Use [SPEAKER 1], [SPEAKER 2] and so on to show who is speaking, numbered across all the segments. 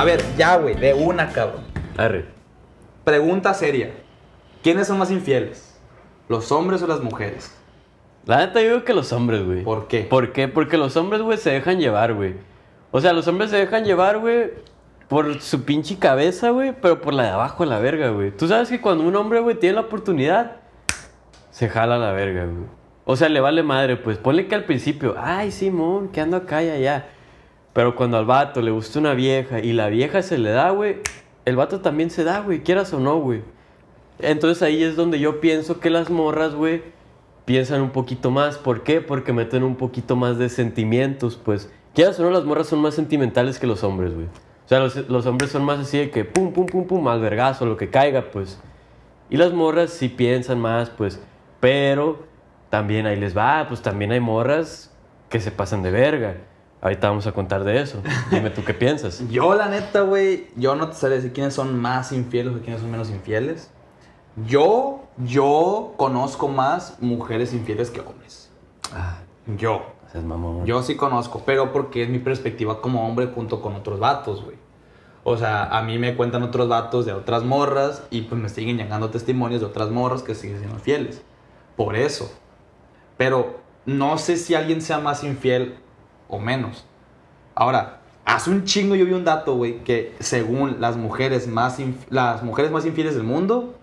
[SPEAKER 1] A ver, ya, güey, de una, cabrón.
[SPEAKER 2] Arre.
[SPEAKER 1] Pregunta seria. ¿Quiénes son más infieles? ¿Los hombres o las mujeres?
[SPEAKER 2] La neta, yo digo que los hombres, güey.
[SPEAKER 1] ¿Por qué?
[SPEAKER 2] ¿Por qué? Porque los hombres, güey, se dejan llevar, güey. O sea, los hombres se dejan llevar, güey, por su pinche cabeza, güey, pero por la de abajo, la verga, güey. Tú sabes que cuando un hombre, güey, tiene la oportunidad, se jala la verga, güey. O sea, le vale madre, pues. Ponle que al principio, ay, Simón, que ando acá y allá. Pero cuando al vato le gusta una vieja y la vieja se le da, güey, el vato también se da, güey, quieras o no, güey. Entonces ahí es donde yo pienso que las morras, güey, piensan un poquito más. ¿Por qué? Porque meten un poquito más de sentimientos, pues. Quieras o no, las morras son más sentimentales que los hombres, güey. O sea, los, los hombres son más así de que pum, pum, pum, pum, al vergazo, lo que caiga, pues. Y las morras sí piensan más, pues. Pero también ahí les va, pues también hay morras que se pasan de verga. Ahorita vamos a contar de eso. Dime tú qué piensas.
[SPEAKER 1] Yo, la neta, güey, yo no te sabría decir quiénes son más infieles o quiénes son menos infieles. Yo, yo conozco más mujeres infieles que hombres.
[SPEAKER 2] Ah,
[SPEAKER 1] Yo.
[SPEAKER 2] mamón.
[SPEAKER 1] Yo sí conozco, pero porque es mi perspectiva como hombre junto con otros vatos, güey. O sea, a mí me cuentan otros vatos de otras morras y pues me siguen llegando testimonios de otras morras que siguen siendo fieles. Por eso. Pero no sé si alguien sea más infiel o menos. Ahora, hace un chingo yo vi un dato, güey, que según las mujeres más las mujeres más infieles del mundo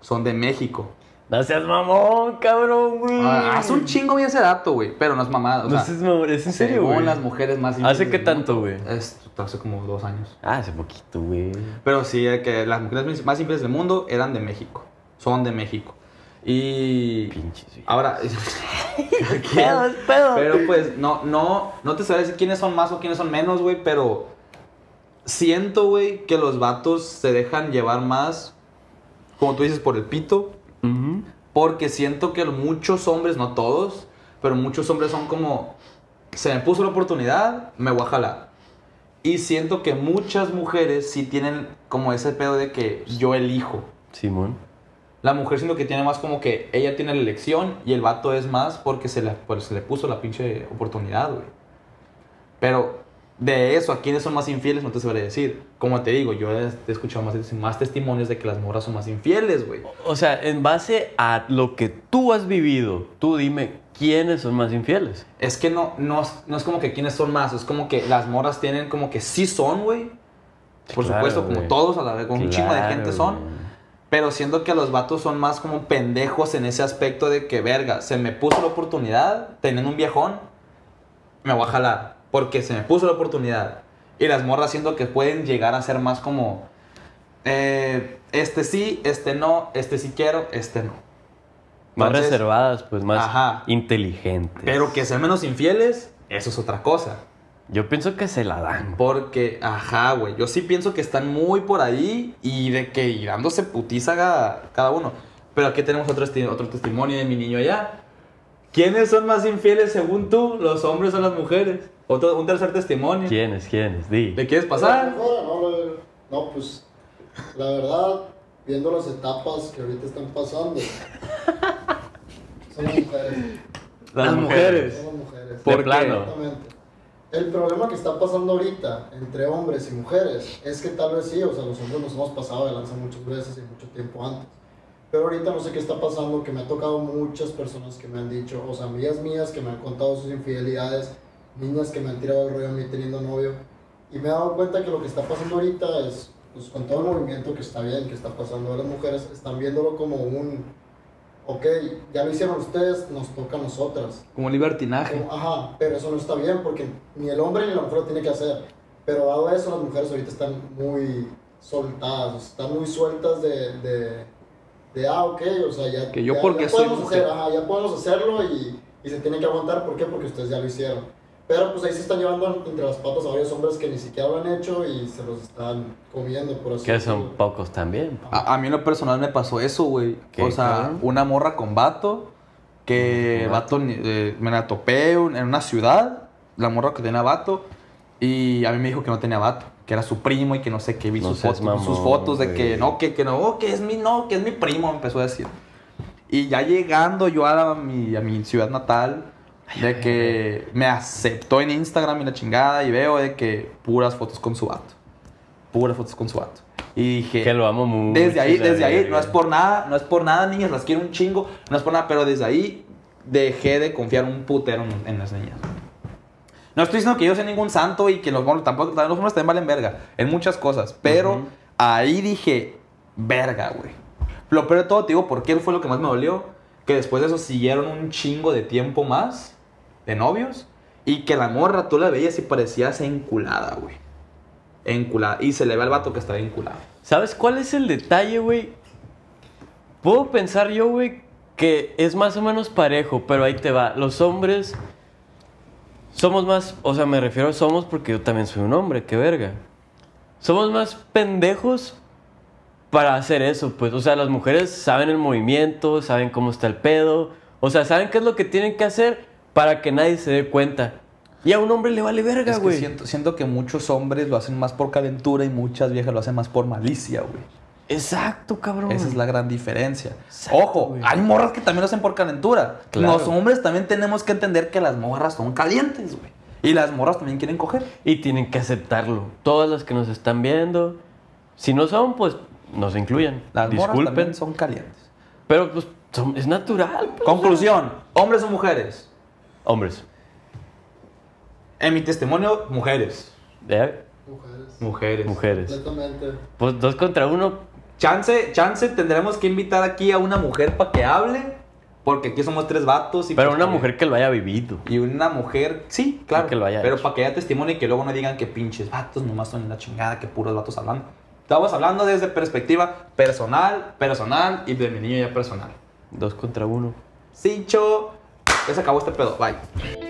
[SPEAKER 1] son de México.
[SPEAKER 2] No seas mamón, cabrón, güey.
[SPEAKER 1] Ah, hace un chingo vi ese dato, güey, pero no es mamada. O
[SPEAKER 2] No
[SPEAKER 1] sea,
[SPEAKER 2] seas mamón, ¿es en serio,
[SPEAKER 1] según
[SPEAKER 2] güey?
[SPEAKER 1] las mujeres más infieles
[SPEAKER 2] ¿Hace qué tanto, güey?
[SPEAKER 1] Es hace como dos años.
[SPEAKER 2] Ah, hace poquito, güey.
[SPEAKER 1] Pero sí, eh, que las mujeres más infieles del mundo eran de México. Son de México. Y.
[SPEAKER 2] Pinches.
[SPEAKER 1] Ahora.
[SPEAKER 2] Pedo, es pedo.
[SPEAKER 1] Pero pues, no, no, no te decir quiénes son más o quiénes son menos, güey, pero. Siento, güey, que los vatos se dejan llevar más, como tú dices, por el pito. Porque siento que muchos hombres, no todos, pero muchos hombres son como, se me puso la oportunidad, me voy a jalar. Y siento que muchas mujeres sí tienen como ese pedo de que yo elijo.
[SPEAKER 2] Simón.
[SPEAKER 1] La mujer siento que tiene más como que ella tiene la elección y el vato es más porque se le, pues, se le puso la pinche oportunidad, güey. Pero de eso, ¿a quiénes son más infieles? No te sabré decir. Como te digo, yo he escuchado más, más testimonios de que las morras son más infieles, güey.
[SPEAKER 2] O sea, en base a lo que tú has vivido, tú dime quiénes son más infieles.
[SPEAKER 1] Es que no, no, no es como que quiénes son más, es como que las morras tienen como que sí son, güey. Por
[SPEAKER 2] Claro,
[SPEAKER 1] supuesto, como todos, a la vez, como un chingo de gente son. Pero siento que los vatos son más como pendejos en ese aspecto de que, verga, se me puso la oportunidad, teniendo un viejón, me voy a jalar. Porque se me puso la oportunidad. Y las morras siento que pueden llegar a ser más como, eh, este sí, este no, este sí quiero, este no.
[SPEAKER 2] Más
[SPEAKER 1] Entonces,
[SPEAKER 2] reservadas, pues más
[SPEAKER 1] Ajá.
[SPEAKER 2] inteligentes.
[SPEAKER 1] Pero que sean menos infieles, eso es otra cosa.
[SPEAKER 2] Yo pienso que se la dan.
[SPEAKER 1] Porque, ajá, güey. Yo sí pienso que están muy por ahí y de que y dándose putiza cada, cada uno. Pero aquí tenemos otro, otro testimonio de mi niño allá. ¿Quiénes son más infieles según tú, los hombres o las mujeres? Otro, un tercer testimonio.
[SPEAKER 2] ¿Quiénes? ¿Quiénes? Di.
[SPEAKER 1] ¿Le quieres pasar?
[SPEAKER 3] Fuera, No, no, no, pues la verdad, viendo las etapas que ahorita están pasando, son las mujeres.
[SPEAKER 1] Las mujeres.
[SPEAKER 3] Son las mujeres.
[SPEAKER 1] ¿Por
[SPEAKER 2] plano.
[SPEAKER 3] El problema que está pasando ahorita entre hombres y mujeres es que tal vez sí, o sea, los hombres nos hemos pasado de lanza muchas veces y mucho tiempo antes. Pero ahorita no sé qué está pasando, que me ha tocado muchas personas que me han dicho, o sea, amigas mías que me han contado sus infidelidades, niñas que me han tirado el rollo a mí teniendo novio. Y me he dado cuenta que lo que está pasando ahorita es, pues con todo el movimiento que está bien, que está pasando, las mujeres están viéndolo como un, ok, ya lo hicieron ustedes, nos toca a nosotras.
[SPEAKER 1] Como libertinaje.
[SPEAKER 3] Como, Ajá, pero eso no está bien porque ni el hombre ni la mujer lo tiene que hacer. Pero dado eso, las mujeres ahorita están muy soltadas, están muy sueltas de, de, de ah, ok, o sea, ya,
[SPEAKER 1] Que yo
[SPEAKER 3] ya-
[SPEAKER 1] porque
[SPEAKER 3] ya
[SPEAKER 1] soy
[SPEAKER 3] podemos
[SPEAKER 1] mujer.
[SPEAKER 3] hacer, ajá, ya podemos hacerlo y, y se tienen que aguantar. ¿Por qué? Porque ustedes ya lo hicieron. Pero pues ahí se están llevando entre las patas a varios hombres que ni siquiera lo han hecho y se los están comiendo, por así
[SPEAKER 2] Que son
[SPEAKER 3] decirlo.
[SPEAKER 2] pocos también.
[SPEAKER 1] A, a mí en lo personal me pasó eso, güey.
[SPEAKER 2] ¿Qué,
[SPEAKER 1] O sea,
[SPEAKER 2] cabrón?
[SPEAKER 1] una morra con vato. Que vato, eh, me la topé en una ciudad. La morra que tenía vato. Y a mí me dijo que no tenía vato. Que era su primo y que no sé qué. Vi
[SPEAKER 2] No
[SPEAKER 1] sus,
[SPEAKER 2] seas
[SPEAKER 1] fotos, sus
[SPEAKER 2] mamón,
[SPEAKER 1] fotos de que no, que, que no, que es mi, no, que es mi primo, empezó a decir. Y ya llegando yo a, la- mi, a mi ciudad natal, de que me aceptó en Instagram y la chingada, y veo de que puras fotos con su vato. puras fotos con su vato. Y dije,
[SPEAKER 2] Que lo amo mucho.
[SPEAKER 1] desde ahí, desde ahí, no es por nada, no es por nada, niñas, las quiero un chingo, no es por nada, pero desde ahí dejé de confiar un putero en, en las niñas. No estoy diciendo que yo sea ningún santo y que los monos tampoco, también los monos también valen verga, en muchas cosas, pero
[SPEAKER 2] Ujú.
[SPEAKER 1] ahí dije, verga, güey. Lo peor de todo, te digo, ¿por qué fue lo que más me dolió? Que después de eso siguieron un chingo de tiempo más de novios y que la morra tú la veías y parecías enculada, güey. Enculada. Y se le ve al vato que está enculado.
[SPEAKER 2] ¿Sabes cuál es el detalle, güey? Puedo pensar yo, güey, que es más o menos parejo, pero ahí te va. Los hombres somos más, o sea, me refiero a somos porque yo también soy un hombre, qué verga. Somos más pendejos para hacer eso, pues. O sea, las mujeres saben el movimiento, saben cómo está el pedo. O sea, saben qué es lo que tienen que hacer para que nadie se dé cuenta. Y a un hombre le vale verga,
[SPEAKER 1] Es que
[SPEAKER 2] güey.
[SPEAKER 1] siento, siento que muchos hombres lo hacen más por calentura y muchas viejas lo hacen más por malicia, güey.
[SPEAKER 2] Exacto, cabrón.
[SPEAKER 1] Esa es la gran diferencia.
[SPEAKER 2] Exacto,
[SPEAKER 1] Ojo,
[SPEAKER 2] güey.
[SPEAKER 1] hay morras que también lo hacen por calentura.
[SPEAKER 2] Claro.
[SPEAKER 1] Los hombres también tenemos que entender que las morras son calientes, güey. Y las morras también quieren coger.
[SPEAKER 2] Y tienen que aceptarlo. Todas las que nos están viendo, si no son, pues no se incluyan.
[SPEAKER 1] Las morras
[SPEAKER 2] Disculpen.
[SPEAKER 1] también son calientes.
[SPEAKER 2] Pero pues son- es natural. pues.
[SPEAKER 1] Conclusión, hombres o mujeres.
[SPEAKER 2] Hombres.
[SPEAKER 1] En mi testimonio, mujeres.
[SPEAKER 2] ¿eh?
[SPEAKER 3] Mujeres.
[SPEAKER 1] Mujeres.
[SPEAKER 2] Mujeres.
[SPEAKER 3] Completamente.
[SPEAKER 2] Pues dos contra uno.
[SPEAKER 1] Chance, chance, tendremos que invitar aquí a una mujer para que hable. Porque aquí somos tres vatos. Y
[SPEAKER 2] Pero
[SPEAKER 1] pues,
[SPEAKER 2] una
[SPEAKER 1] que-
[SPEAKER 2] mujer que lo haya vivido.
[SPEAKER 1] Y una mujer, sí, claro.
[SPEAKER 2] Que lo haya
[SPEAKER 1] pero para que haya testimonio y que luego no digan que pinches vatos nomás son la chingada, que puros vatos hablando. Estamos hablando desde perspectiva personal, personal y de mi niño ya personal.
[SPEAKER 2] Dos contra uno.
[SPEAKER 1] Sincho, ya se acabó este pedo. Bye.